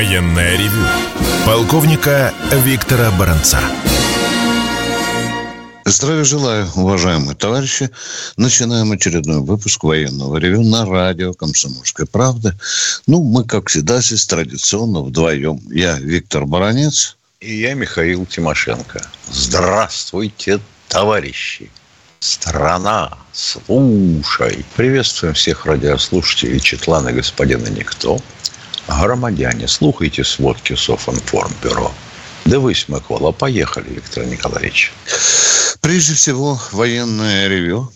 Военное ревю полковника Виктора Баранца. Здравия желаю, уважаемые товарищи. Начинаем очередной выпуск военного ревю на радио «Комсомольская правда». Ну, мы, как всегда, здесь традиционно вдвоем. Я Виктор Баранец. И я Михаил Тимошенко. Здравствуйте, товарищи. Страна, слушай. Приветствуем всех радиослушателей Четлана господина Никто. Громадяне, слухайте сводки Софинформбюро. Дивись, Микола, поехали, Виктор Николаевич. Прежде всего, военное ревю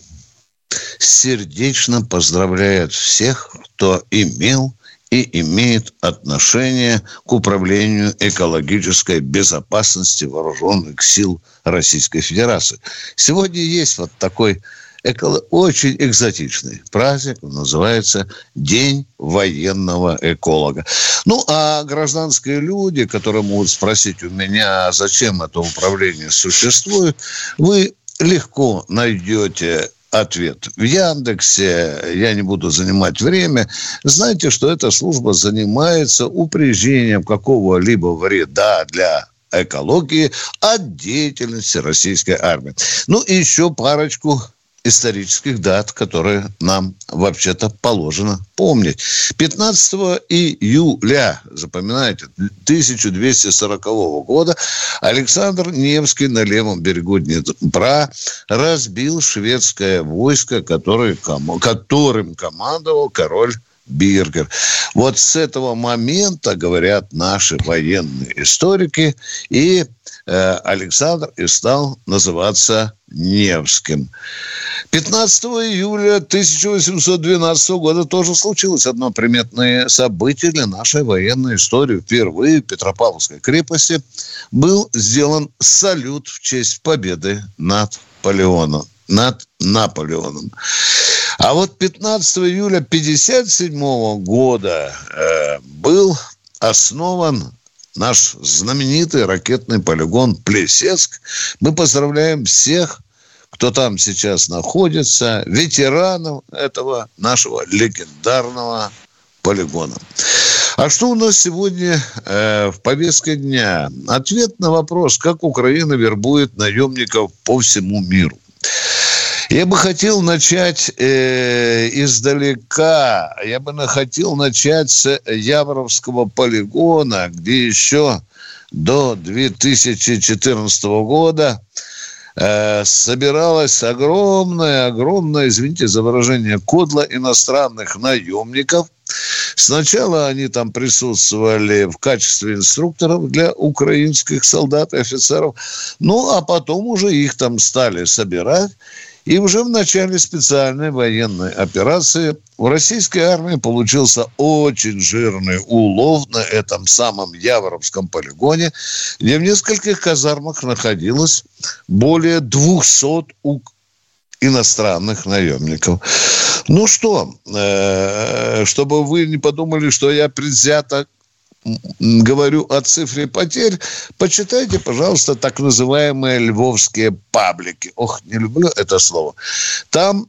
сердечно поздравляет всех, кто имел и имеет отношение к управлению экологической безопасности вооруженных сил Российской Федерации. Сегодня есть вот такой эколо... очень экзотичный праздник, он называется День военного эколога. Ну, а гражданские люди, которые могут спросить у меня, зачем это управление существует, вы легко найдете ответ. В Яндексе, я не буду занимать время, знаете, что эта служба занимается упреждением какого-либо вреда для экологии от деятельности российской армии. Ну и еще парочку исторических дат, которые нам вообще-то положено помнить. 15 июля, запоминайте, 1240 года Александр Невский на левом берегу Днепра разбил шведское войско, который, которым командовал король Биргер. Вот с этого момента, говорят наши военные историки, и э, Александр и стал называться Невским. 15 июля 1812 года тоже случилось одно приметное событие для нашей военной истории. Впервые в Петропавловской крепости был сделан салют в честь победы над Наполеоном. Над Наполеоном. А вот 15 июля 1957 года э, был основан наш знаменитый ракетный полигон Плесецк. Мы поздравляем всех, кто там сейчас находится, ветеранов этого нашего легендарного полигона. А что у нас сегодня э, в повестке дня? Ответ на вопрос, как Украина вербует наемников по всему миру. Я бы хотел начать э, издалека. Я бы хотел начать с Яворовского полигона, где еще до 2014 года э, собиралась огромная, огромная, извините за выражение, кодла иностранных наемников. Сначала они там присутствовали в качестве инструкторов для украинских солдат и офицеров, ну а потом уже их там стали собирать и уже в начале специальной военной операции у российской армии получился очень жирный улов на этом самом Яворовском полигоне, где в нескольких казармах находилось более 200 иностранных наемников. Ну что, э, чтобы вы не подумали, что я предвзято говорю о цифре потерь, почитайте, пожалуйста, так называемые львовские паблики. Ох, не люблю это слово. Там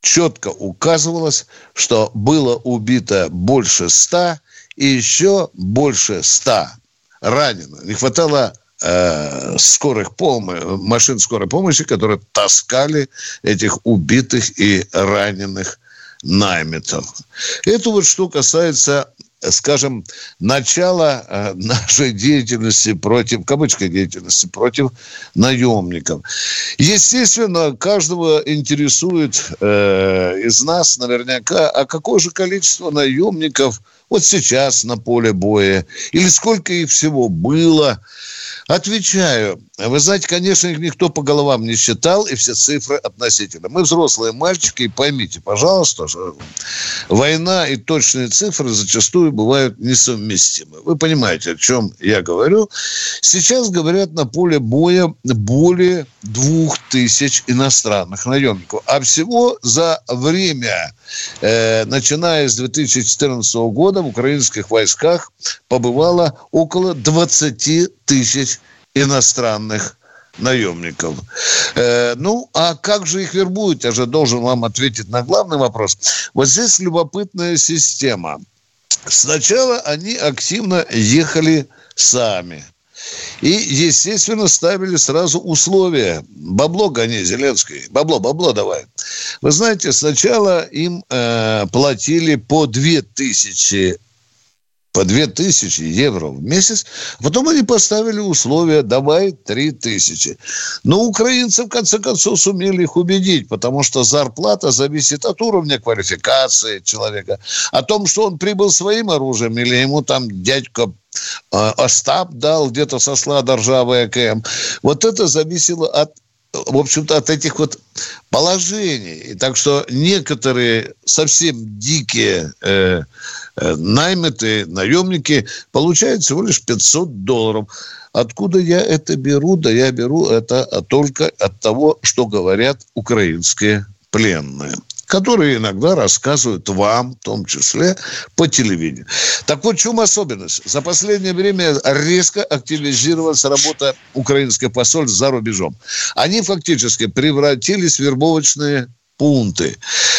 четко указывалось, что было убито больше ста и еще больше ста ранено. Не хватало э, скорых пом- машин скорой помощи, которые таскали этих убитых и раненых наймитов. Это вот что касается скажем, начало э, нашей деятельности против, кавычка деятельности, против наемников. Естественно, каждого интересует э, из нас наверняка, а какое же количество наемников вот сейчас на поле боя, или сколько их всего было, Отвечаю. Вы знаете, конечно, их никто по головам не считал, и все цифры относительно. Мы взрослые мальчики, и поймите, пожалуйста, что война и точные цифры зачастую бывают несовместимы. Вы понимаете, о чем я говорю. Сейчас, говорят, на поле боя более двух тысяч иностранных наемников. А всего за время, э, начиная с 2014 года, в украинских войсках побывало около 20 тысяч иностранных наемников. Э, ну, а как же их вербуют? Я же должен вам ответить на главный вопрос. Вот здесь любопытная система. Сначала они активно ехали сами. И, естественно, ставили сразу условия. Бабло гони, Зеленский. Бабло, бабло давай. Вы знаете, сначала им э, платили по 2000 по 2000 евро в месяц. Потом они поставили условия, давай 3000. Но украинцы, в конце концов, сумели их убедить, потому что зарплата зависит от уровня квалификации человека. О том, что он прибыл своим оружием, или ему там дядька э, Остап дал где-то со склада ржавый АКМ. Вот это зависело от в общем-то, от этих вот положений. И так что некоторые совсем дикие э, Э, наймитые наемники получают всего лишь 500 долларов. Откуда я это беру? Да я беру это только от того, что говорят украинские пленные которые иногда рассказывают вам, в том числе по телевидению. Так вот, в чем особенность? За последнее время резко активизировалась работа украинских посольств за рубежом. Они фактически превратились в вербовочные пункты.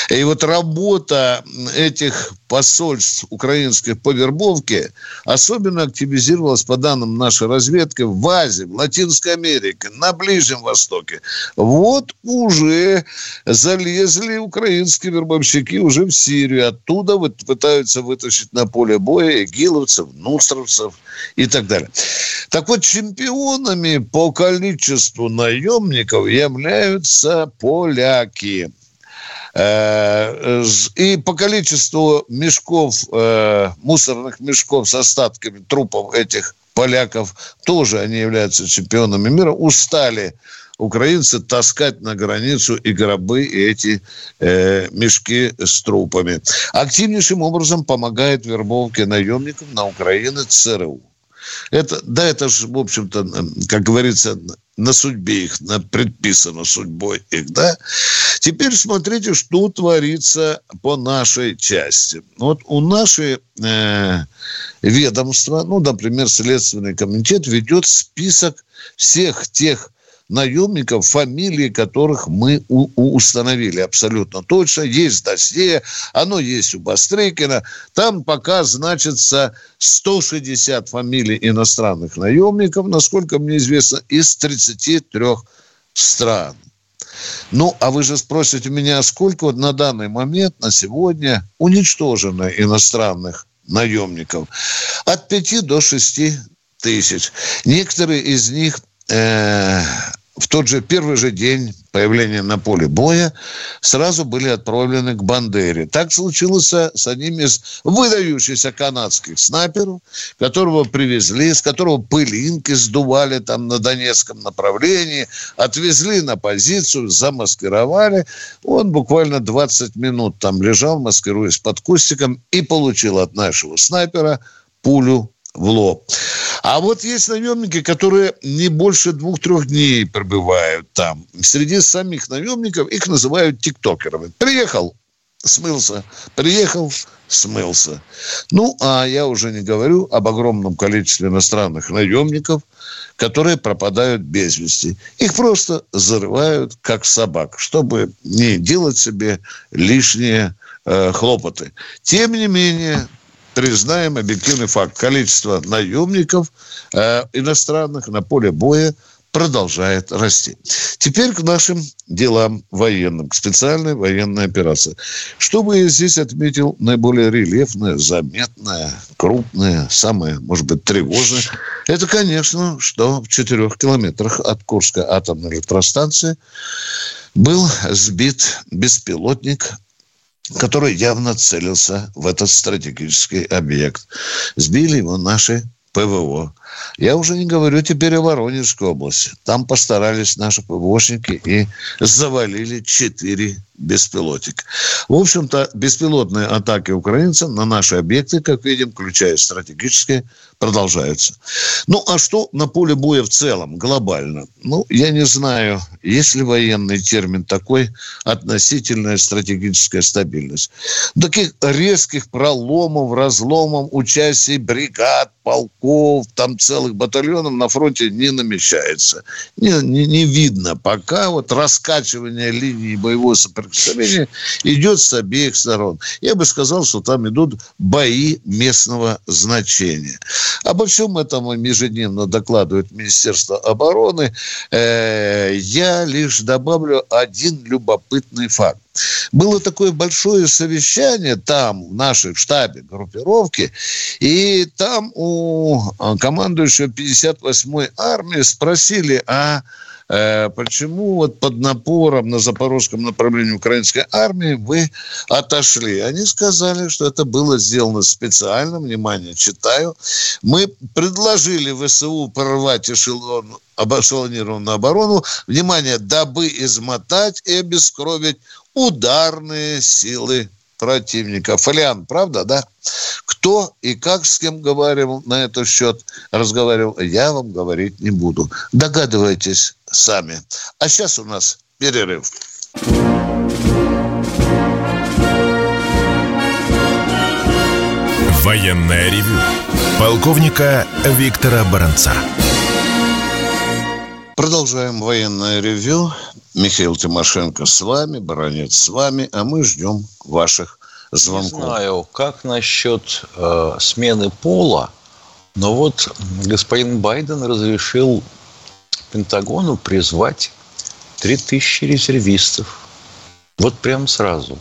И вот работа этих посольств украинских по вербовке особенно активизировалась, по данным нашей разведки, в Азии, в Латинской Америке, на Ближнем Востоке. Вот уже залезли украинские вербовщики уже в Сирию. Оттуда вот пытаются вытащить на поле боя игиловцев, нустровцев и так далее. Так вот, чемпионами по количеству наемников являются поляки – и по количеству мешков, э, мусорных мешков с остатками трупов этих поляков, тоже они являются чемпионами мира, устали украинцы таскать на границу и гробы, и эти э, мешки с трупами. Активнейшим образом помогает вербовке наемников на Украине ЦРУ. Это, да, это же, в общем-то, как говорится, на судьбе их, на предписано судьбой их, да. Теперь смотрите, что творится по нашей части. Вот у нашей э, ведомства, ну, например, Следственный комитет ведет список всех тех наемников, фамилии которых мы у, у установили абсолютно точно. Есть досье, оно есть у Бастрыкина. Там пока значится 160 фамилий иностранных наемников, насколько мне известно, из 33 стран. Ну, а вы же спросите меня, сколько вот на данный момент, на сегодня уничтожено иностранных наемников? От 5 до 6 тысяч. Некоторые из них э, в тот же первый же день появления на поле боя сразу были отправлены к Бандере. Так случилось с одним из выдающихся канадских снайперов, которого привезли, с которого пылинки сдували там на Донецком направлении, отвезли на позицию, замаскировали. Он буквально 20 минут там лежал, маскируясь под кустиком, и получил от нашего снайпера пулю в лоб. А вот есть наемники, которые не больше двух-трех дней пробывают там. Среди самих наемников их называют тиктокерами. Приехал, смылся. Приехал, смылся. Ну, а я уже не говорю об огромном количестве иностранных наемников, которые пропадают без вести. Их просто зарывают, как собак, чтобы не делать себе лишние э, хлопоты. Тем не менее, признаем объективный факт. Количество наемников э, иностранных на поле боя продолжает расти. Теперь к нашим делам военным, к специальной военной операции. Что бы я здесь отметил наиболее рельефное, заметное, крупное, самое, может быть, тревожное, это, конечно, что в четырех километрах от Курской атомной электростанции был сбит беспилотник который явно целился в этот стратегический объект. Сбили его наши ПВО. Я уже не говорю теперь о Воронежской области. Там постарались наши ПВОшники и завалили четыре беспилотника. В общем-то, беспилотные атаки украинцев на наши объекты, как видим, включая стратегические, продолжаются. Ну, а что на поле боя в целом, глобально? Ну, я не знаю, есть ли военный термин такой относительная стратегическая стабильность. Таких резких проломов, разломов, участий бригад, полков, там целых батальонов на фронте не намечается. Не, не, не видно пока вот раскачивание линии боевого соприкосновения идет с обеих сторон. Я бы сказал, что там идут бои местного значения. Обо всем этом ежедневно докладывает Министерство обороны. Э, я лишь добавлю один любопытный факт. Было такое большое совещание там, в нашей штабе группировки, и там у а, командующего 58-й армии спросили, а э, почему вот под напором на запорожском направлении украинской армии вы отошли? Они сказали, что это было сделано специально, внимание, читаю. Мы предложили ВСУ прорвать эшелон, эшелонированную оборону, внимание, дабы измотать и обескровить ударные силы противника. Фолиан, правда, да? Кто и как с кем говорил на этот счет, разговаривал, я вам говорить не буду. Догадывайтесь сами. А сейчас у нас перерыв. Военная ревю. Полковника Виктора Баранца. Продолжаем военное ревю. Михаил Тимошенко с вами, Баранец с вами, а мы ждем ваших звонков. Не знаю, как насчет э, смены пола, но вот господин Байден разрешил Пентагону призвать 3000 резервистов. Вот прям сразу.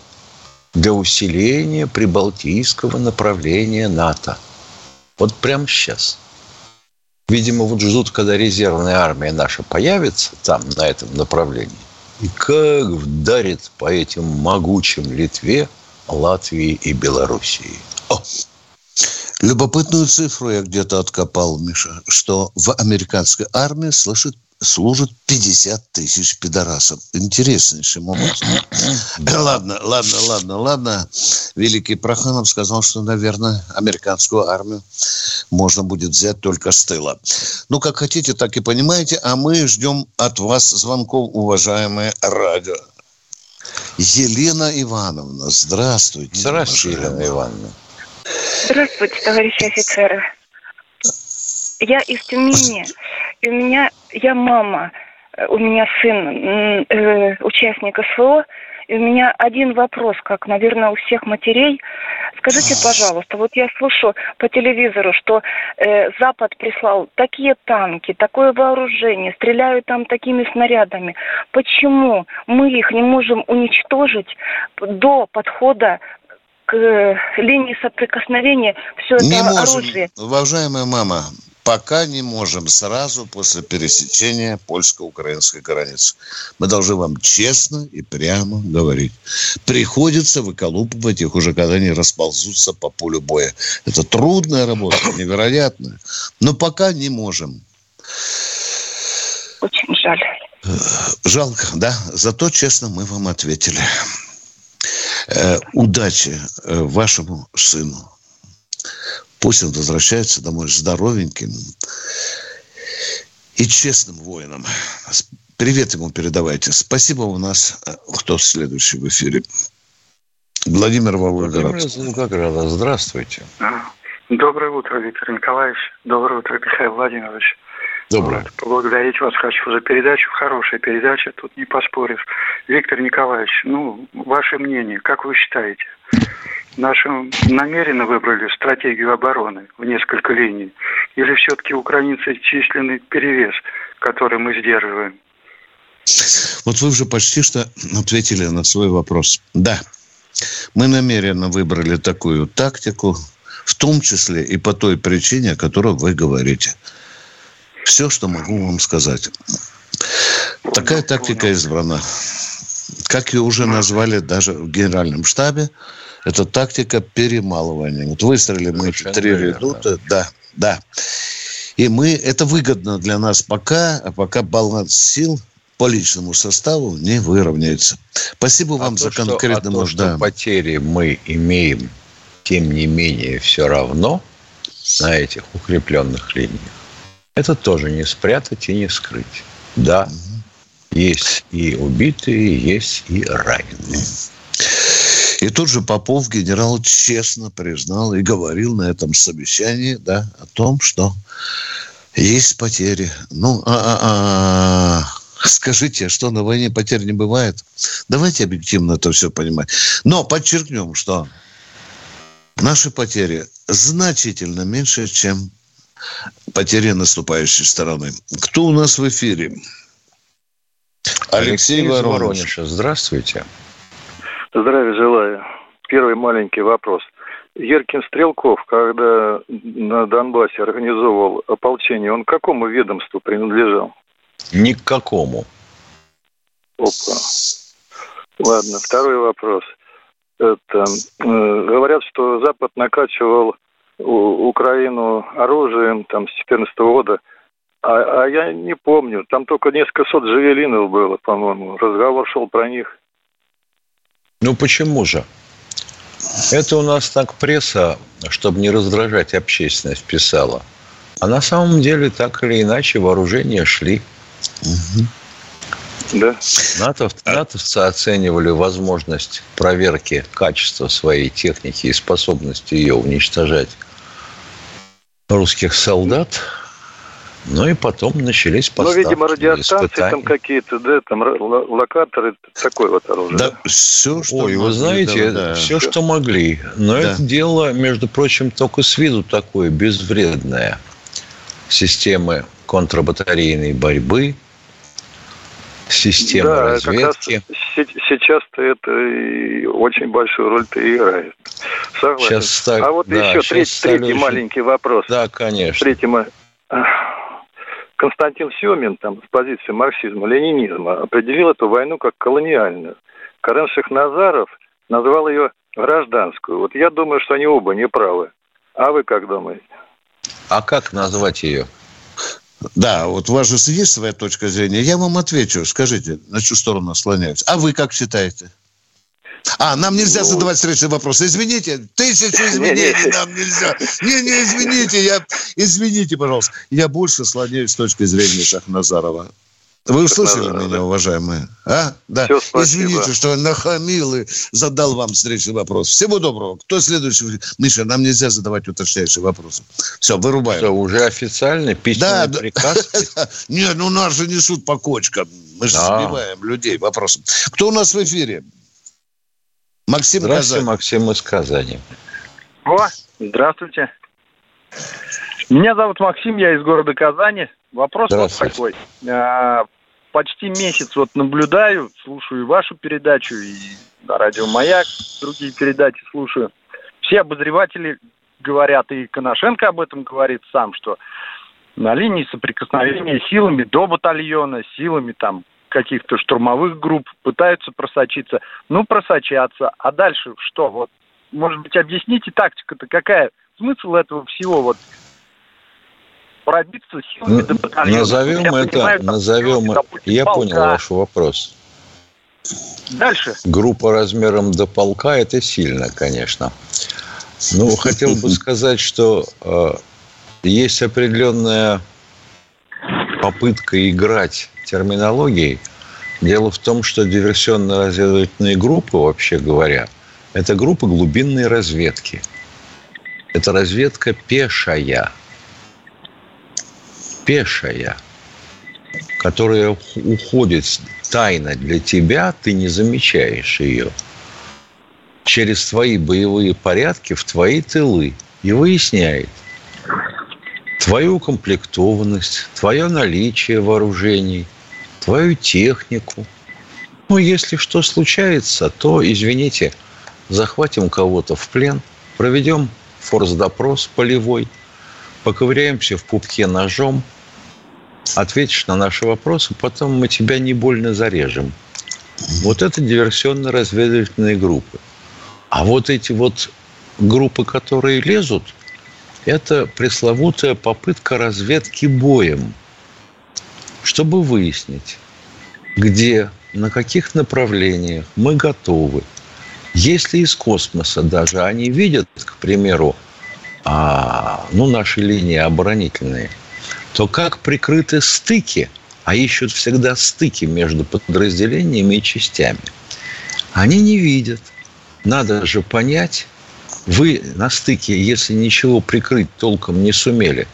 Для усиления прибалтийского направления НАТО. Вот прямо сейчас. Видимо, вот ждут, когда резервная армия наша появится там, на этом направлении. И как вдарит по этим могучим Литве, Латвии и Белоруссии. О! Любопытную цифру я где-то откопал, Миша, что в американской армии слышит служат 50 тысяч пидорасов. Интереснейшим образом. ладно, ладно, ладно, ладно. Великий Проханов сказал, что, наверное, американскую армию можно будет взять только с тыла. Ну, как хотите, так и понимаете. А мы ждем от вас звонков, уважаемые радио. Елена Ивановна, здравствуйте. Здравствуйте, Елена Ивановна. Здравствуйте, товарищи офицеры. Я из Тюмени. И у меня, я мама, э, у меня сын, э, участник СВО, и у меня один вопрос, как, наверное, у всех матерей. Скажите, пожалуйста, вот я слышу по телевизору, что э, Запад прислал такие танки, такое вооружение, стреляют там такими снарядами. Почему мы их не можем уничтожить до подхода к э, линии соприкосновения все не это можем, оружие? Уважаемая мама, пока не можем сразу после пересечения польско-украинской границы. Мы должны вам честно и прямо говорить. Приходится выколупывать их уже, когда они расползутся по полю боя. Это трудная работа, невероятная. Но пока не можем. Очень жаль. Жалко, да. Зато честно мы вам ответили. Э, удачи э, вашему сыну. Пусть он возвращается домой здоровеньким и честным воином. Привет ему передавайте. Спасибо у нас. Э, кто следующий в эфире? Владимир Волгоград. Волгограда. Здравствуйте. Доброе утро, Виктор Николаевич. Доброе утро, Михаил Владимирович. Доброе. Вот, поблагодарить вас хочу за передачу. Хорошая передача, тут не поспоришь. Виктор Николаевич, ну, ваше мнение, как вы считаете? Наши намеренно выбрали стратегию обороны в несколько линий? Или все-таки украинцы численный перевес, который мы сдерживаем? Вот вы уже почти что ответили на свой вопрос. Да, мы намеренно выбрали такую тактику, в том числе и по той причине, о которой вы говорите. Все, что могу вам сказать. Такая тактика избрана. Как ее уже назвали даже в генеральном штабе, это тактика перемалывания. Вот выстрелили мы эти три редута, да, да. И мы, это выгодно для нас пока, а пока баланс сил по личному составу не выровняется. Спасибо вам а за то, конкретно что, а то, что потери мы имеем, тем не менее, все равно на этих укрепленных линиях. Это тоже не спрятать и не скрыть. Да, угу. есть и убитые, есть и раненые. И тот же Попов, генерал, честно признал и говорил на этом совещании да, о том, что Есть потери. Ну, а, а, а, скажите, что на войне потерь не бывает? Давайте объективно это все понимать. Но подчеркнем, что наши потери значительно меньше, чем потери наступающей стороны. Кто у нас в эфире? Алексей, Алексей Воронеж. Здравствуйте. Здравия желаю. Первый маленький вопрос. Еркин Стрелков, когда на Донбассе организовывал ополчение, он к какому ведомству принадлежал? Ни к какому. Опа. Ладно, второй вопрос. Это, э, говорят, что Запад накачивал Украину оружием там с 2014 года. А, а я не помню. Там только несколько сот джавелинов было, по-моему. Разговор шел про них. Ну почему же? Это у нас так пресса, чтобы не раздражать общественность, писала. А на самом деле так или иначе вооружения шли. Угу. Да. НАТО, натовцы оценивали возможность проверки качества своей техники и способности ее уничтожать русских солдат. Ну и потом начались поставки. Ну, видимо, радиостанции испытания. там какие-то, да, там локаторы, такое вот оружие. Да, все, что Ой, могли, вы знаете, да, да. все, что могли. Но да. это дело, между прочим, только с виду такое безвредное. Системы контрбатарейной борьбы, системы да, разведки. Как раз сейчас-то это и очень большую роль-то играет. Согласен. Сейчас, а вот да, еще третий, третий маленький вопрос. Да, конечно. Третий, Константин Семин там, с позиции марксизма, ленинизма определил эту войну как колониальную. Карен Шахназаров назвал ее гражданскую. Вот я думаю, что они оба не правы. А вы как думаете? А как назвать ее? Да, вот у вас же есть своя точка зрения. Я вам отвечу. Скажите, на чью сторону склоняюсь. А вы как считаете? А, нам нельзя ну... задавать встречный вопрос. Извините, тысячу изменений нам нельзя. Не, не, извините, я, извините, пожалуйста. Я больше склоняюсь с точки зрения Шахназарова. Вы услышали меня, уважаемые? А? Да. Все, Извините, что нахамил и задал вам встречный вопрос. Всего доброго. Кто следующий? Миша, нам нельзя задавать уточняющие вопросы. Все, вырубаем. Все, уже официальный письменный да, приказ? Нет, ну нас же несут по кочкам. Мы же сбиваем людей вопросом. Кто у нас в эфире? Максим Здравствуйте, Казань. Максим из Казани. О, здравствуйте. Меня зовут Максим, я из города Казани. Вопрос вот такой. А, почти месяц вот наблюдаю, слушаю вашу передачу, и на радио «Маяк» другие передачи слушаю. Все обозреватели говорят, и Коношенко об этом говорит сам, что на линии соприкосновения силами до батальона, силами там каких-то штурмовых групп пытаются просочиться. Ну, просочаться. А дальше что? Вот, может быть, объясните тактика-то какая? Смысл этого всего? Вот пробиться силами до батальона. Назовем я это, понимаю, назовем, допустим, я полка. понял ваш вопрос. Дальше. Группа размером до полка – это сильно, конечно. Ну, хотел бы сказать, что э, есть определенная попытка играть терминологией. Дело в том, что диверсионно-разведывательные группы, вообще говоря, это группы глубинной разведки. Это разведка пешая. Пешая которая уходит тайно для тебя, ты не замечаешь ее. Через твои боевые порядки в твои тылы и выясняет, твою укомплектованность, твое наличие вооружений, твою технику. Ну, если что случается, то, извините, захватим кого-то в плен, проведем форс-допрос полевой, поковыряемся в пупке ножом, ответишь на наши вопросы, потом мы тебя не больно зарежем. Вот это диверсионно-разведывательные группы. А вот эти вот группы, которые лезут – это пресловутая попытка разведки боем, чтобы выяснить, где, на каких направлениях мы готовы. Если из космоса даже они видят, к примеру, а, ну, наши линии оборонительные, то как прикрыты стыки, а ищут всегда стыки между подразделениями и частями, они не видят. Надо же понять, вы на стыке, если ничего прикрыть толком не сумели,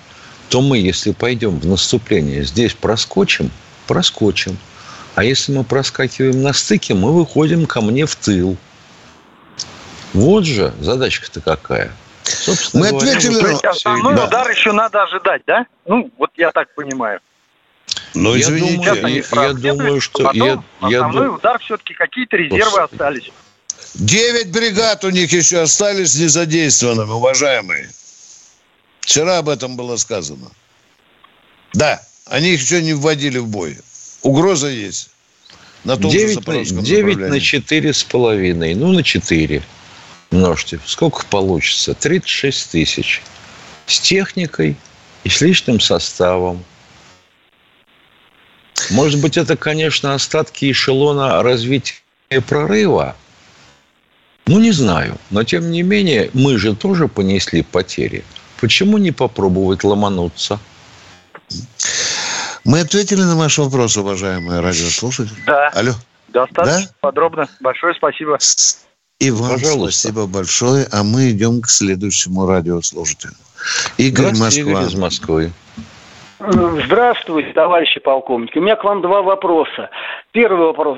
то мы, если пойдем в наступление, здесь проскочим, проскочим. А если мы проскакиваем на стыке, мы выходим ко мне в тыл. Вот же задачка-то какая. Собственно мы говоря, ответили... То есть основной да. удар еще надо ожидать, да? Ну, вот я так понимаю. Ну, извините, я думаю, я, я думаю что... Потом я, основной я... удар все-таки какие-то резервы остались. Девять бригад у них еще остались незадействованными, уважаемые. Вчера об этом было сказано. Да, они их еще не вводили в бой. Угроза есть. На том 9, на, 9 на 4 с половиной. Ну, на 4 множьте. Сколько получится? 36 тысяч. С техникой и с личным составом. Может быть, это, конечно, остатки эшелона развития прорыва. Ну, не знаю. Но, тем не менее, мы же тоже понесли потери. Почему не попробовать ломануться? Мы ответили на ваш вопрос, уважаемые радиослушатели. Да. Алло. Достаточно да? подробно. Большое спасибо. И вам Пожалуйста. спасибо большое. А мы идем к следующему радиослушателю. Игорь Москва. Игорь из Москвы. Здравствуйте, товарищи полковники. У меня к вам два вопроса. Первый вопрос.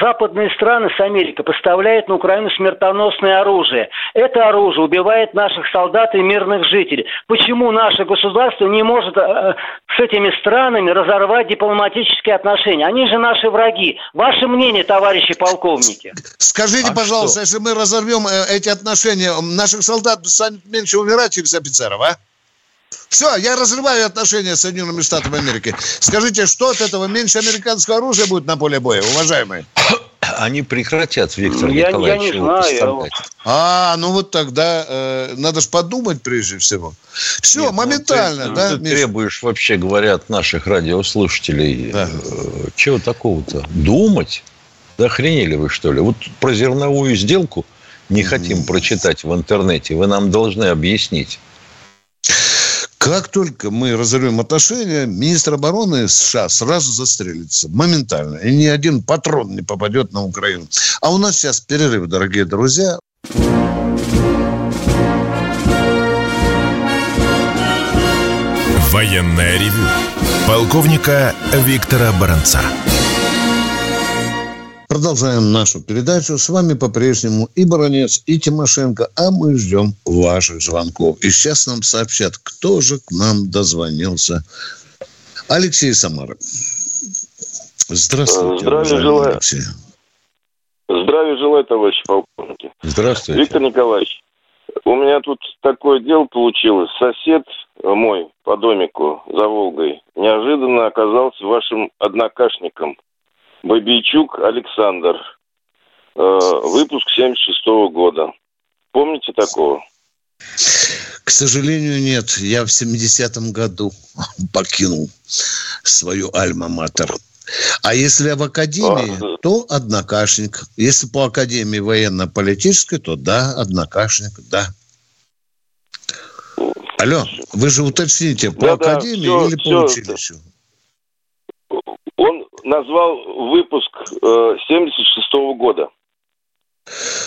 Западные страны с Америкой поставляют на Украину смертоносное оружие. Это оружие убивает наших солдат и мирных жителей. Почему наше государство не может э, с этими странами разорвать дипломатические отношения? Они же наши враги. Ваше мнение, товарищи полковники? Скажите, а пожалуйста, что? если мы разорвем э, эти отношения, наших солдат станет меньше умирать через офицеров, а? Все, я разрываю отношения с Соединенными Штатами Америки. Скажите, что от этого меньше американского оружия будет на поле боя, уважаемые? Они прекратят, Виктор я, Николаевич, я не знаю. А, ну вот тогда э, надо же подумать прежде всего. Все, Нет, моментально, ну, ты, да? Ты требуешь, вообще говоря, от наших радиослушателей, да. э, чего такого-то? Думать? Да охренели вы, что ли? Вот про зерновую сделку не хотим прочитать в интернете. Вы нам должны объяснить. Как только мы разорвем отношения, министр обороны США сразу застрелится. Моментально. И ни один патрон не попадет на Украину. А у нас сейчас перерыв, дорогие друзья. Военная ревю. Полковника Виктора Баранца. Продолжаем нашу передачу. С вами по-прежнему и Баранец, и Тимошенко. А мы ждем ваших звонков. И сейчас нам сообщат, кто же к нам дозвонился. Алексей Самара. Здравствуйте. Здравия желаю. Алексей. Здравия желаю, товарищи полковники. Здравствуйте. Виктор Николаевич, у меня тут такое дело получилось. Сосед мой по домику за Волгой неожиданно оказался вашим однокашником – Бабийчук Александр. Э, выпуск 76 -го года. Помните такого? К сожалению, нет. Я в 70-м году покинул свою альма-матер. А если в академии, а, то однокашник. Если по академии военно-политической, то да, однокашник, да. Алло, вы же уточните, по да, академии да, все, или по все, училищу? Он назвал выпуск э, 76 -го года.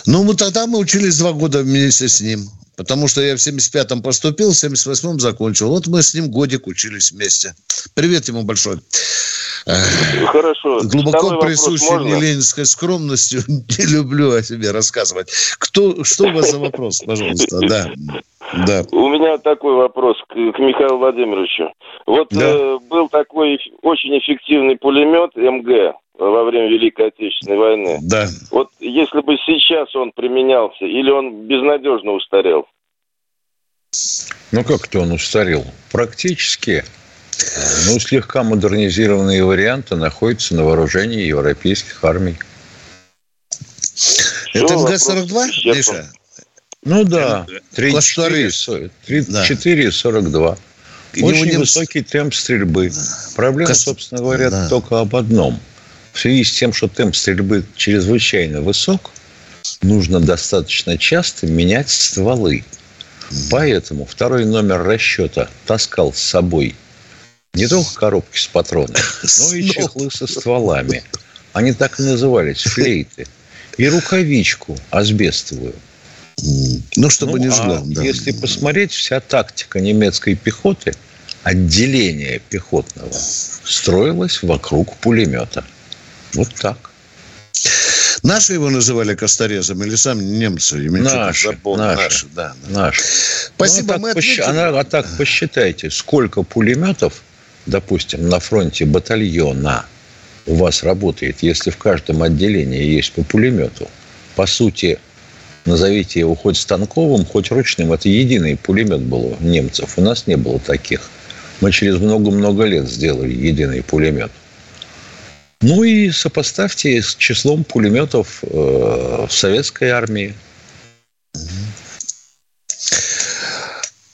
Ну, вот тогда мы учились два года вместе с ним. Потому что я в 75-м поступил, в 78-м закончил. Вот мы с ним годик учились вместе. Привет ему большой. Хорошо. Глубоко присущей мне ленинской скромностью не люблю о себе рассказывать. Кто, что у вас за вопрос, пожалуйста? Да. Да. У меня такой вопрос к, к Михаилу Владимировичу. Вот да. э, был такой очень эффективный пулемет МГ во время Великой Отечественной войны. Да. Вот если бы сейчас он применялся, или он безнадежно устарел? Ну, как-то он устарел. Практически. Ну, слегка модернизированные варианты находятся на вооружении европейских армий. Это МГ-42, Миша? Ну да, 34-42. Очень высокий темп стрельбы. Проблема, собственно говоря, да. только об одном. В связи с тем, что темп стрельбы чрезвычайно высок, нужно достаточно часто менять стволы. Поэтому второй номер расчета таскал с собой не только коробки с патронами, но и чехлы со стволами. Они так и назывались, флейты. И рукавичку асбестовую – ну, чтобы ну, не жгло. А да. Если посмотреть, вся тактика немецкой пехоты отделение пехотного строилось вокруг пулемета. Вот так. Наши его называли косторезом или сами немцы? Наши, наши, наши, да. Наши. Спасибо, ну, а, так посч... Она, а так посчитайте, сколько пулеметов, допустим, на фронте батальона у вас работает, если в каждом отделении есть по пулемету. По сути, назовите его хоть станковым, хоть ручным, это единый пулемет был у немцев. У нас не было таких. Мы через много-много лет сделали единый пулемет. Ну и сопоставьте с числом пулеметов э, в советской армии.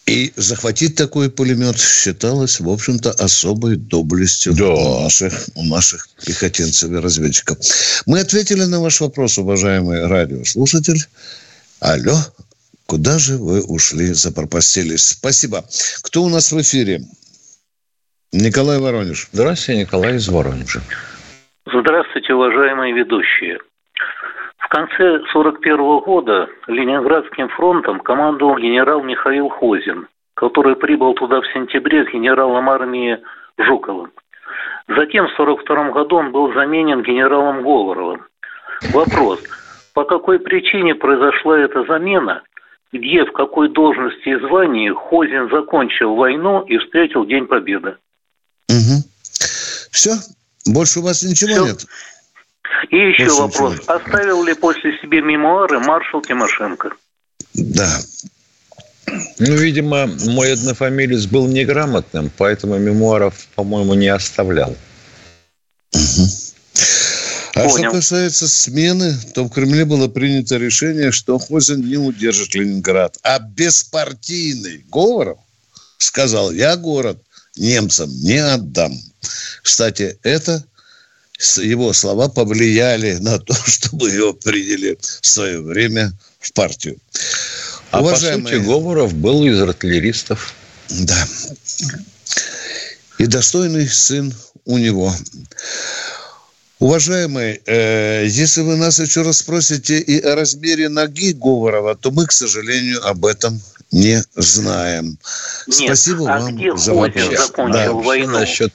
И захватить такой пулемет считалось, в общем-то, особой доблестью да. у, наших, у наших пехотинцев и разведчиков. Мы ответили на ваш вопрос, уважаемый радиослушатель. Алло, куда же вы ушли, запропастились? Спасибо. Кто у нас в эфире? Николай Воронеж. Здравствуйте, Николай из Воронежа. Здравствуйте, уважаемые ведущие. В конце 1941 года Ленинградским фронтом командовал генерал Михаил Хозин, который прибыл туда в сентябре с генералом армии Жуковым. Затем в 1942 году он был заменен генералом Говоровым. Вопрос, по какой причине произошла эта замена, где, в какой должности и звании Хозин закончил войну и встретил День Победы? Угу. Все? Больше у вас ничего Все. нет? И еще Больше вопрос. Ничего. Оставил ли после себя мемуары маршал Тимошенко? Да. Ну, видимо, мой однофамилец был неграмотным, поэтому мемуаров, по-моему, не оставлял. Угу. А Понял. что касается смены, то в Кремле было принято решение, что Хозин не удержит Ленинград. А беспартийный Говоров сказал, я город немцам не отдам. Кстати, это его слова повлияли на то, чтобы его приняли в свое время в партию. А Уважаемые... по сути, Говоров был из артиллеристов. Да. И достойный сын у него. Уважаемый, э, если вы нас еще раз спросите и о размере ноги Говорова, то мы, к сожалению, об этом не знаем. Нет, Спасибо а вам где за вопрос. Да. Войну? Насчет,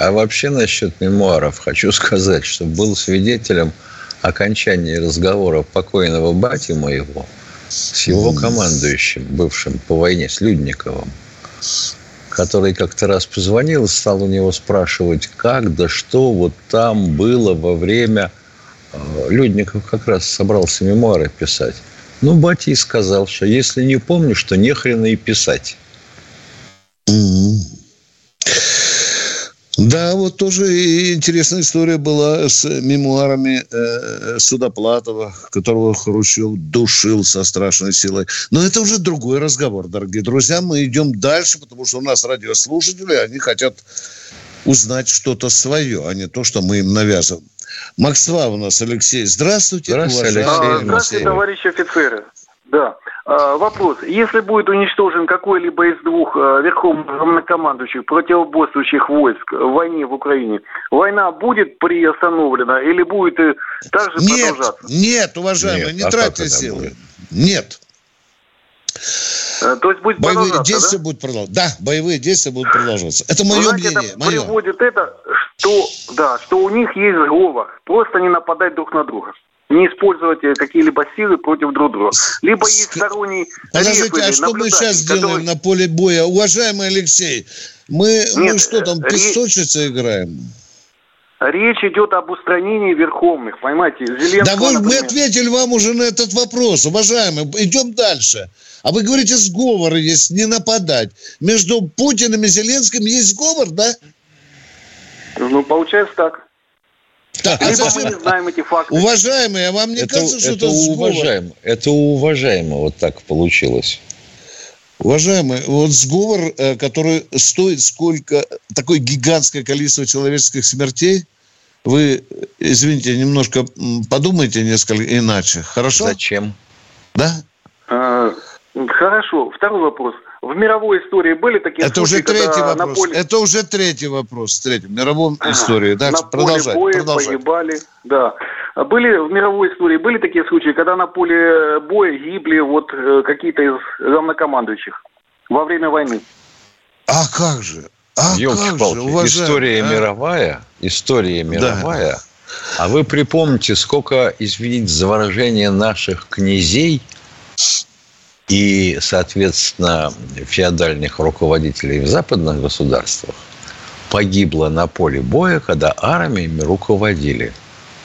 а вообще насчет мемуаров хочу сказать, что был свидетелем окончания разговора покойного бати моего с его командующим, бывшим по войне, с Людниковым, который как-то раз позвонил и стал у него спрашивать, как, да что вот там было во время... Э, Людников как раз собрался мемуары писать. Ну, батя сказал, что если не помню, что не хрена и писать. Да, вот тоже интересная история была с мемуарами э, Судоплатова, которого Хрущев душил со страшной силой. Но это уже другой разговор, дорогие друзья. Мы идем дальше, потому что у нас радиослушатели, они хотят узнать что-то свое, а не то, что мы им навязываем. Москва у нас, Алексей. Здравствуйте, Здравствуйте, Алексей. Здравствуйте, товарищи офицеры. Да. А, вопрос. Если будет уничтожен какой-либо из двух а, верховных главнокомандующих противоборствующих войск в войне в Украине, война будет приостановлена или будет э, также нет, продолжаться? Нет, уважаемые, нет, не а тратьте силы. Нет. Э, то есть будет боевые действия да? будут продолжаться. Да, боевые действия будут продолжаться. Это мое знаете, мнение. Это мое. приводит это, что да, что у них есть сговор, просто не нападать друг на друга не использовать э, какие-либо силы против друг друга. Либо есть сторонний Подождите, а что мы сейчас который... делаем на поле боя? Уважаемый Алексей, мы, Нет, мы что там, песочница речь... играем? Речь идет об устранении верховных, понимаете, Зеленского, Да вы, мы ответили вам уже на этот вопрос, уважаемый. Идем дальше. А вы говорите, сговор есть, не нападать. Между Путиным и Зеленским есть сговор, да? Ну, получается так. Да, Либо а мы не знаем эти факты. Уважаемые, а вам не это, кажется, что это, это уважаем, Это уважаемо вот так получилось. Уважаемый, вот сговор, э, который стоит сколько, такое гигантское количество человеческих смертей, вы, извините, немножко подумайте несколько иначе. Хорошо? Зачем? Да? А, хорошо. Второй вопрос. В мировой истории были такие Это случаи, уже третий вопрос. На поле... Это уже третий вопрос. Третий. В мировой истории. Дальше. На продолжай, поле боя продолжай. погибали. Да. Были в мировой истории были такие случаи, когда на поле боя гибли вот э, какие-то из главнокомандующих во время войны. А как же? А Елки-палки, история а? мировая, история мировая. Да. А вы припомните, сколько, извините за выражение, наших князей и, соответственно, феодальных руководителей в западных государствах погибло на поле боя, когда армиями руководили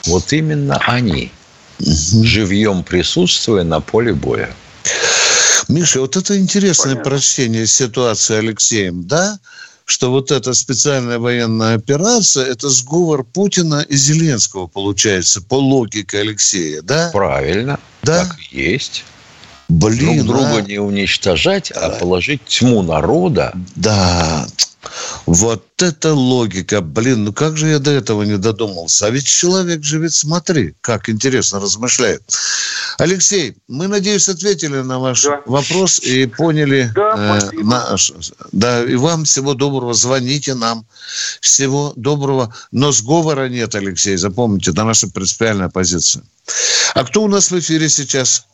вот именно они, угу. живьем присутствуя на поле боя. Миша, вот это интересное Понятно. прочтение ситуации Алексеем, да? Что вот эта специальная военная операция – это сговор Путина и Зеленского, получается, по логике Алексея, да? Правильно, да? так есть. Блин, Друг друга а... не уничтожать, а положить тьму народа. Да, вот это логика. Блин, ну как же я до этого не додумался? А ведь человек же ведь, смотри, как интересно размышляет. Алексей, мы, надеюсь, ответили на ваш да. вопрос и поняли. Да, э, наш, да, и вам всего доброго. Звоните нам. Всего доброго. Но сговора нет, Алексей, запомните, это наша принципиальная позиция. А кто у нас в эфире сейчас?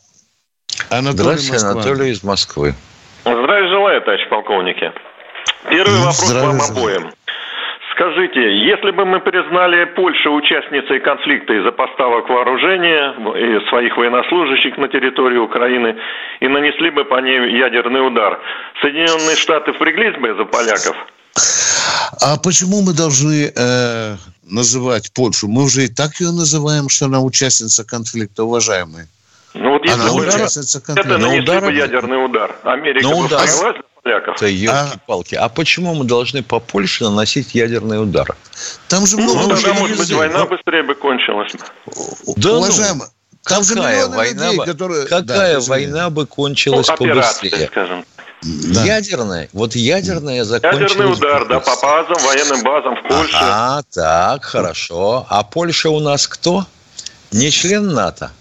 Анатолий Здравствуйте, Москва. Анатолий из Москвы. Здравия желаю, товарищ полковники. Первый ну, вопрос вам обоим. Скажите, если бы мы признали Польшу участницей конфликта из-за поставок вооружения и своих военнослужащих на территорию Украины и нанесли бы по ней ядерный удар, Соединенные Штаты впряглись бы за поляков? А почему мы должны э, называть Польшу? Мы уже и так ее называем, что она участница конфликта, уважаемые. Ну вот если она бы участница конфликта. это нанесли бы ядерный удар, Америка бы удар поляков. Это елки-палки. А... а почему мы должны по Польше наносить ядерный удар? Там же много... Ну, тогда, может быть, война быстрее бы кончилась. Да, ну, Уважаемый, там какая война, людей, которые... какая да, война бы кончилась ну, побыстрее? скажем. Да. Ядерная? Вот ядерная закончилась... Ядерный удар, да, по базам, военным базам в Польше. А, так, хорошо. А Польша у нас кто? Не член НАТО?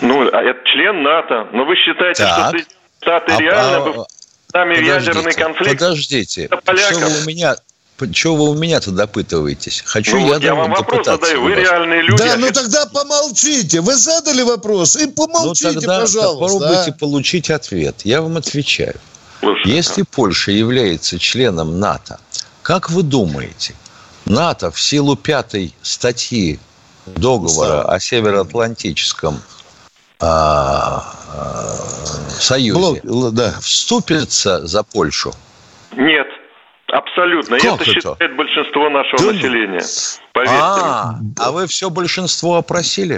Ну, а это член НАТО. Но вы считаете, так. что Штаты а, реально а, бы нами подождите, ядерный конфликт. Подождите, что вы у меня чего вы у меня-то допытываетесь? Хочу ну, я, я вам вопрос задаю. Вы реальные люди. Да, ну тогда помолчите. Вы задали вопрос и помолчите, ну, тогда пожалуйста. Попробуйте а? получить ответ. Я вам отвечаю. Слушайте. Если Польша является членом НАТО, как вы думаете, НАТО в силу пятой статьи договора о Североатлантическом а, а, Союзе Блок, да. вступится за Польшу? Нет. Абсолютно. Как это, это считает большинство нашего да? населения. Поверьте а, мне. а вы все большинство опросили?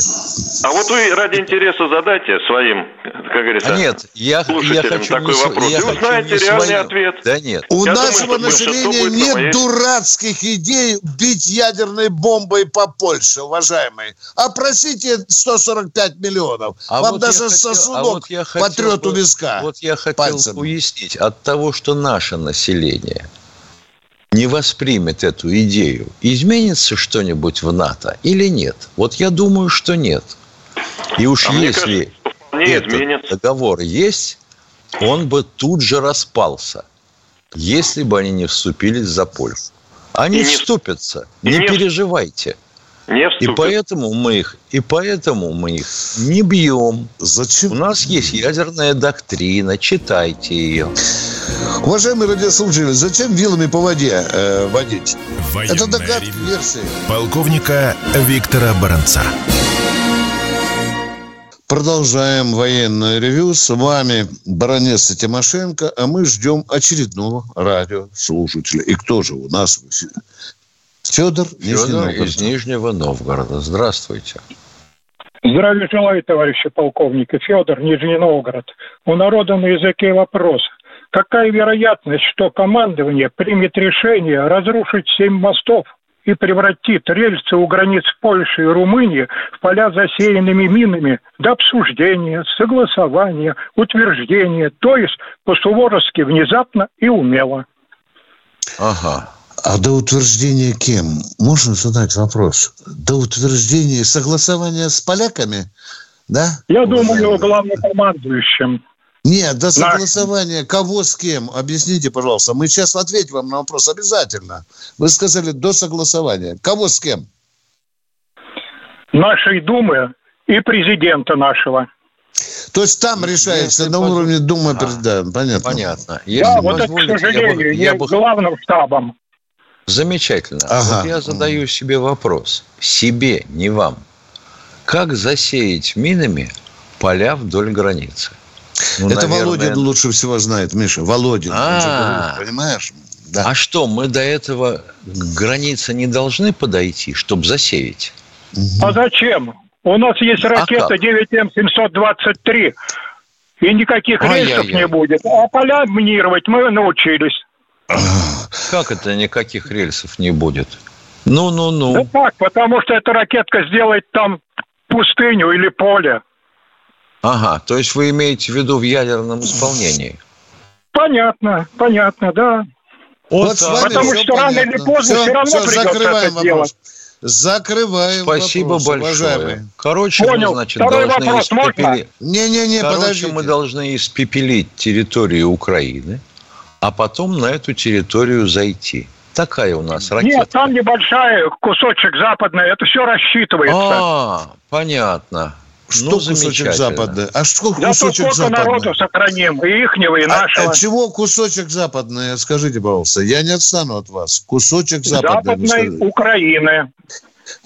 А вот вы ради интереса задайте своим, как говорится, а нет, я, я хочу такой не, вопрос. Я и узнаете реальный свою. ответ. Да нет. У я нашего думаю, населения нет дурацких идей бить ядерной бомбой по Польше, уважаемые. Опросите 145 миллионов. А Вам вот даже хотел, сосудок а вот я потрет у виска. Вот я хотел пальцем. уяснить. От того, что наше население – не воспримет эту идею, изменится что-нибудь в НАТО или нет? Вот я думаю, что нет. И уж а если кажется, этот изменится. договор есть, он бы тут же распался, если бы они не вступились за Польшу. Они и вступятся, не, не переживайте. Не и поэтому мы их, и поэтому мы их не бьем. Зачем? У нас есть ядерная доктрина, читайте ее. Уважаемые радиослушатели, зачем вилами по воде э, водить? Военная Это догадки, версии. Полковника Виктора Баранца. Продолжаем военное ревю. С вами баронесса Тимошенко, а мы ждем очередного радиослушателя. И кто же у нас Федор, Федор из Нижнего Новгорода. Здравствуйте. Здравия желаю, товарищи полковники. Федор, Нижний Новгород. У народа на языке вопрос. Какая вероятность, что командование примет решение разрушить семь мостов и превратит рельсы у границ Польши и Румынии в поля засеянными минами до обсуждения, согласования, утверждения, то есть по-суворовски внезапно и умело. Ага. А до утверждения кем? Можно задать вопрос? До утверждения согласования с поляками? Да? Я думаю, главнокомандующим. Нет, до согласования кого с кем? Объясните, пожалуйста. Мы сейчас ответим вам на вопрос обязательно. Вы сказали до согласования. Кого с кем? Нашей Думы и президента нашего. То есть там решается Если на поз... уровне Думы, а, да, понятно. Понятно. Если да, вот это, к сожалению, я бы... главным штабом. Замечательно. Ага. Вот я задаю себе вопрос. Себе, не вам. Как засеять минами поля вдоль границы? Ну, Это наверное... Володин лучше всего знает, Миша. Володин. А, понимаешь? Да. А что, мы до этого границы не должны подойти, чтобы засеять? А зачем? У нас есть а ракета а 9М723, и никаких рейсов не будет. А поля минировать мы научились. Как это никаких рельсов не будет? Ну-ну-ну. Ну так, потому что эта ракетка сделает там пустыню или поле. Ага, то есть вы имеете в виду в ядерном исполнении? Понятно, понятно, да. Вот, вот Потому что понятно. рано или поздно все, все равно все, придется это вопрос. делать. Закрываем Спасибо вопрос, большое. Уважаемый. Короче, Понял. мы, значит, Второй должны вопрос испепелить... Не-не-не, Короче, подождите. мы должны испепелить территорию Украины, а потом на эту территорию зайти. Такая у нас ракета. Нет, там небольшая кусочек западный, это все рассчитывается. А, понятно. Что ну, кусочек западный? А что да кусочек западный? народу сохраним, и ихнего, и а, нашего. А, чего кусочек западный? Скажите, пожалуйста, я не отстану от вас. Кусочек западный. Западной Украины.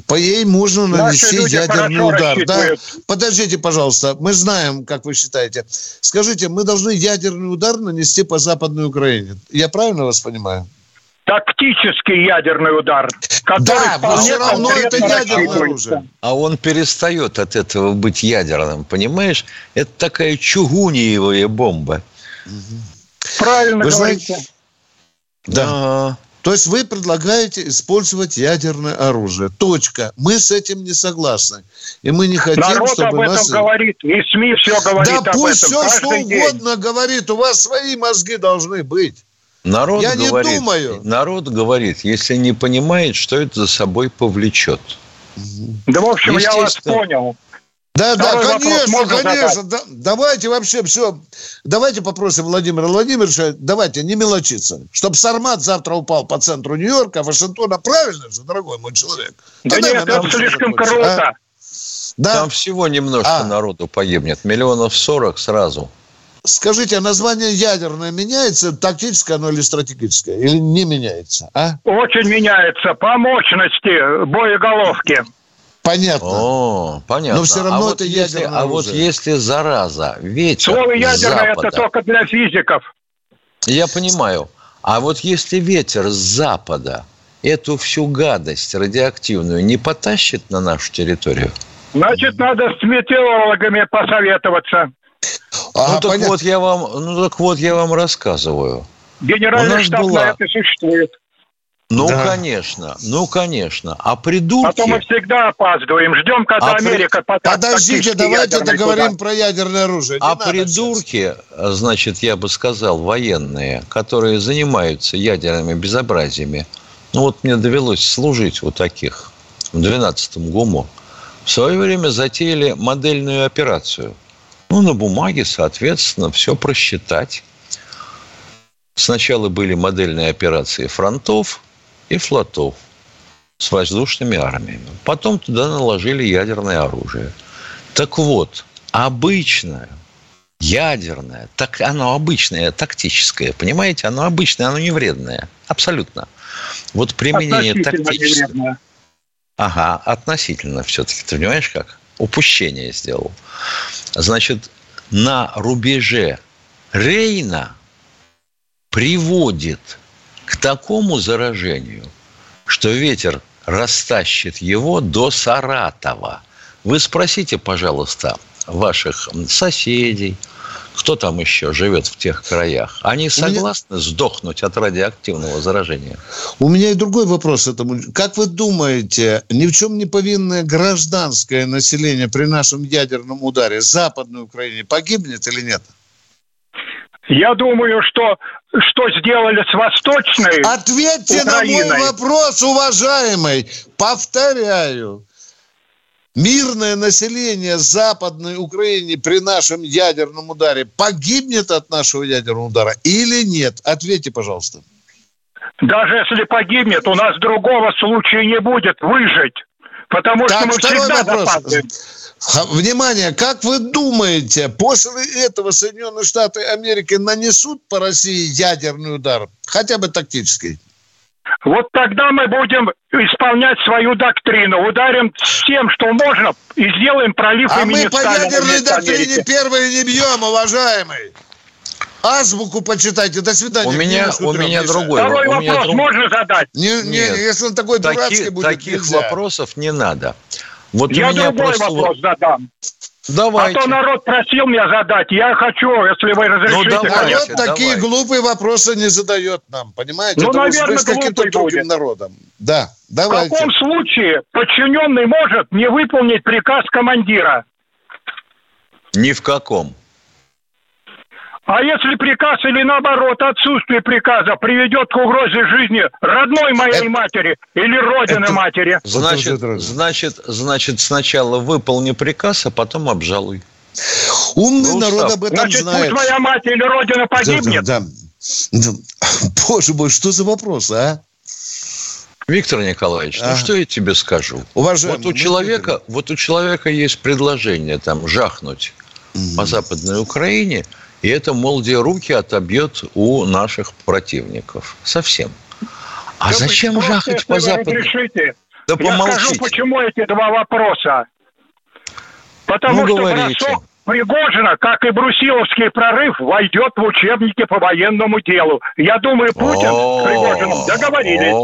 По ей можно нанести ядерный удар. Да? Подождите, пожалуйста. Мы знаем, как вы считаете. Скажите, мы должны ядерный удар нанести по Западной Украине. Я правильно вас понимаю? тактический ядерный удар, который да, но все равно это ядерное оружие. А он перестает от этого быть ядерным, понимаешь? Это такая чугуниевая бомба. Правильно вы говорите. Знаете, да. А-а-а. То есть вы предлагаете использовать ядерное оружие. Точка. Мы с этим не согласны. И мы не хотим, Народ чтобы об этом нас... говорит, и СМИ все говорит да об пусть этом. все, что угодно говорит. У вас свои мозги должны быть. Народ Я говорит, не думаю. Народ говорит, если не понимает, что это за собой повлечет. Да, в общем, я вас понял. Да, Второй да, конечно, конечно. Да, давайте вообще все. Давайте попросим Владимира Владимировича, давайте не мелочиться. Чтобы Сармат завтра упал по центру Нью-Йорка, Вашингтона. Правильно же, дорогой мой человек? Да Тогда нет, это слишком круто. А? Да? Там всего немножко а. народу погибнет. Миллионов сорок сразу. Скажите, а название ядерное меняется, тактическое оно или стратегическое? Или не меняется? А? Очень меняется по мощности боеголовки. Понятно. О, понятно. Но все равно а это вот если, ядерное А вот если зараза, ветер Слово ядерное это только для физиков. Я понимаю. А вот если ветер с запада эту всю гадость радиоактивную не потащит на нашу территорию? Значит, надо с метеорологами посоветоваться. А, ну, так вот я вам, ну так вот я вам рассказываю. Генеральный штаб была... на это существует. Ну, да. конечно, ну, конечно. А придурки... То мы всегда опаздываем, ждем, когда а Америка... При... Подождите, давайте договорим туда. про ядерное оружие. Не а придурки, сейчас. значит, я бы сказал, военные, которые занимаются ядерными безобразиями, ну, вот мне довелось служить у таких в 12-м ГУМу, в свое время затеяли модельную операцию – ну, на бумаге, соответственно, все просчитать. Сначала были модельные операции фронтов и флотов с воздушными армиями. Потом туда наложили ядерное оружие. Так вот, обычное ядерное, так оно обычное, тактическое, понимаете, оно обычное, оно не вредное, абсолютно. Вот применение тактического... Ага, относительно все-таки, ты понимаешь как? упущение сделал. Значит, на рубеже Рейна приводит к такому заражению, что ветер растащит его до Саратова. Вы спросите, пожалуйста, ваших соседей, кто там еще живет в тех краях? Они согласны меня... сдохнуть от радиоактивного заражения? У меня и другой вопрос этому. Как вы думаете, ни в чем не повинное гражданское население при нашем ядерном ударе Западной Украине погибнет или нет? Я думаю, что что сделали с Восточной Ответьте Украиной. на мой вопрос, уважаемый. Повторяю мирное население Западной Украины при нашем ядерном ударе погибнет от нашего ядерного удара или нет? Ответьте, пожалуйста. Даже если погибнет, у нас другого случая не будет выжить. Потому так, что мы второй всегда вопрос. Запаздываем. Внимание, как вы думаете, после этого Соединенные Штаты Америки нанесут по России ядерный удар, хотя бы тактический? Вот тогда мы будем исполнять свою доктрину. Ударим всем, что можно, и сделаем пролив а имени мы по ядерной доктрине первые не бьем, уважаемый. Азбуку почитайте. До свидания. У меня, у меня другой. Второй вопрос меня друг... можно задать? Не, не, Нет. если он такой Таки, дурацкий будет, Таких нельзя. вопросов не надо. Вот Я другой просто... вопрос задам. Давайте. А то народ просил меня задать. Я хочу, если вы разрешите. Ну, давайте, народ такие глупые вопросы не задает нам, понимаете? Ну, Это наверное, с каким-то другим народом. Да, давайте. В каком случае подчиненный может не выполнить приказ командира? Ни в каком. А если приказ или наоборот отсутствие приказа приведет к угрозе жизни родной моей это, матери или родины это, матери? Значит, значит, значит, сначала выполни приказ, а потом обжалуй. Умный ну, народ об этом значит, знает. пусть моя мать или родина погибнет? Да, да, да. Боже мой, что за вопрос, а? Виктор Николаевич, а? ну что я тебе скажу? Уважаемый, вот у человека, вот у человека есть предложение там жахнуть mm-hmm. по Западной Украине – и это, мол, где руки отобьет у наших противников. Совсем. А да зачем жахать по Западу? Да Я скажу, почему эти два вопроса. Потому ну, что говорите. бросок Пригожина, как и Брусиловский прорыв, войдет в учебники по военному делу. Я думаю, Путин с Пригожиным договорились.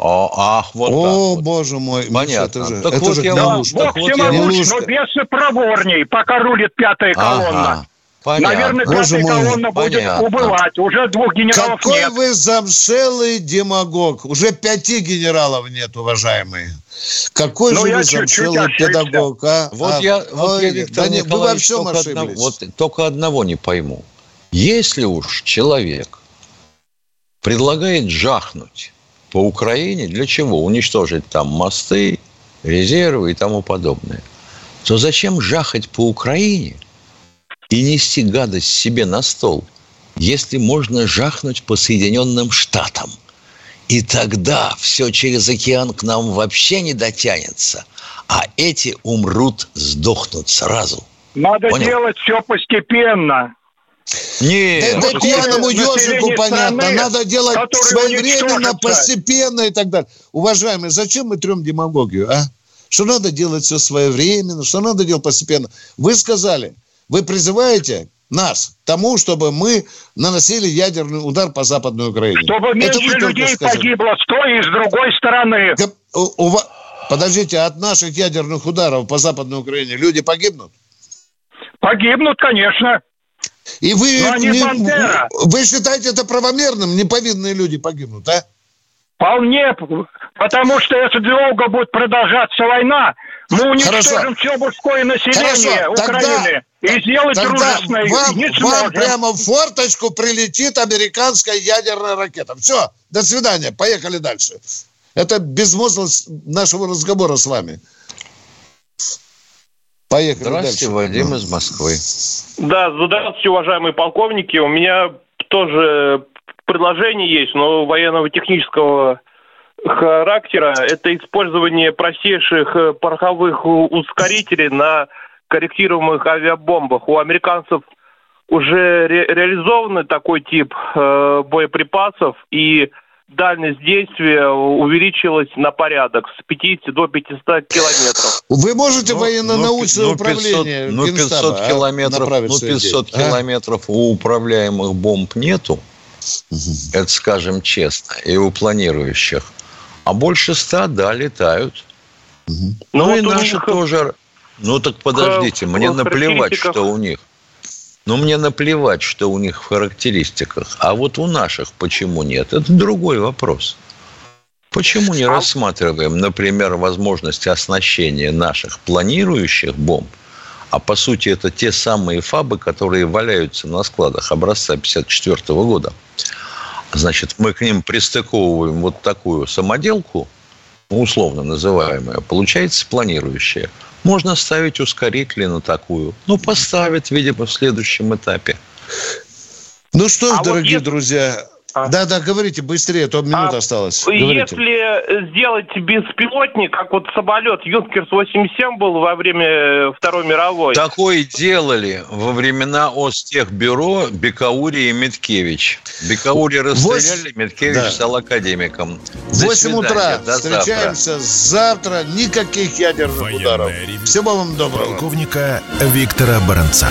Ах, вот О, боже мой. Понятно. Так вот я Бог всемогущ, но бесы проворней, пока рулит пятая колонна. Понятно. Наверное, Боже пятая мой. колонна будет Понятно. убывать. Уже двух генералов Какой нет. вы замшелый демагог. Уже пяти генералов нет, уважаемые. Какой ну, же вы замшелый педагог, а? Вот а, я, вот я Виктор да нет, вы во всем только ошиблись. Одно, вот только одного не пойму. Если уж человек предлагает жахнуть по Украине, для чего? Уничтожить там мосты, резервы и тому подобное. То зачем жахать по Украине – и нести гадость себе на стол, если можно жахнуть по Соединенным Штатам. И тогда все через океан к нам вообще не дотянется, а эти умрут, сдохнут сразу. Надо Понял? делать все постепенно. Нет, это пьяному ежику понятно. Страны, Надо делать своевременно, постепенно и так далее. Уважаемые, зачем мы трем демагогию, а? Что надо делать все своевременно, что надо делать постепенно. Вы сказали, вы призываете нас к тому, чтобы мы наносили ядерный удар по Западной Украине. Чтобы меньше людей погибло с той и с другой стороны. У, у, подождите, от наших ядерных ударов по Западной Украине люди погибнут? Погибнут, конечно. И вы, не, вы считаете это правомерным? Неповинные люди погибнут, а? Вполне, потому что если долго будет продолжаться война, мы уничтожим Хорошо. все мужское население Хорошо. Украины. И сделать Тогда вам, не вам прямо в форточку прилетит американская ядерная ракета. Все, до свидания, поехали дальше. Это безмозглость нашего разговора с вами. Поехали Здравствуйте, дальше. Вадим из Москвы. Да, здравствуйте, уважаемые полковники. У меня тоже предложение есть, но военного технического характера. Это использование простейших пороховых ускорителей на корректируемых авиабомбах. У американцев уже ре- реализован такой тип э, боеприпасов, и дальность действия увеличилась на порядок с 50 до 500 километров. Вы можете ну, военно-научное ну, управление 500, ну, 500 а, километров, ну, 500 а? километров у управляемых бомб нету, угу. это скажем честно, и у планирующих. А больше ста, да, летают. Угу. Ну, ну и наши них... тоже ну так подождите, мне наплевать, что у них. Ну, мне наплевать, что у них в характеристиках. А вот у наших почему нет? Это другой вопрос. Почему не а рассматриваем, например, возможность оснащения наших планирующих бомб, а по сути это те самые фабы, которые валяются на складах образца 1954 года. Значит, мы к ним пристыковываем вот такую самоделку, условно называемую, получается планирующая – можно ставить ускорители на такую. Ну, поставят, видимо, в следующем этапе. Ну что ж, а дорогие вот друзья, А. Да, да, говорите быстрее, то минута а осталась. Говорите. Если сделать беспилотник, как вот самолет Юнкерс-87 был во время Второй мировой. Такое делали во времена Остехбюро Бекаури и Миткевич. Бекаури расстреляли, 8... Миткевич да. стал академиком. До 8 утра. До Встречаемся завтра. завтра. Никаких ядерных Военная ударов. Ревю. Всего вам доброго. Полковника Виктора Баранца.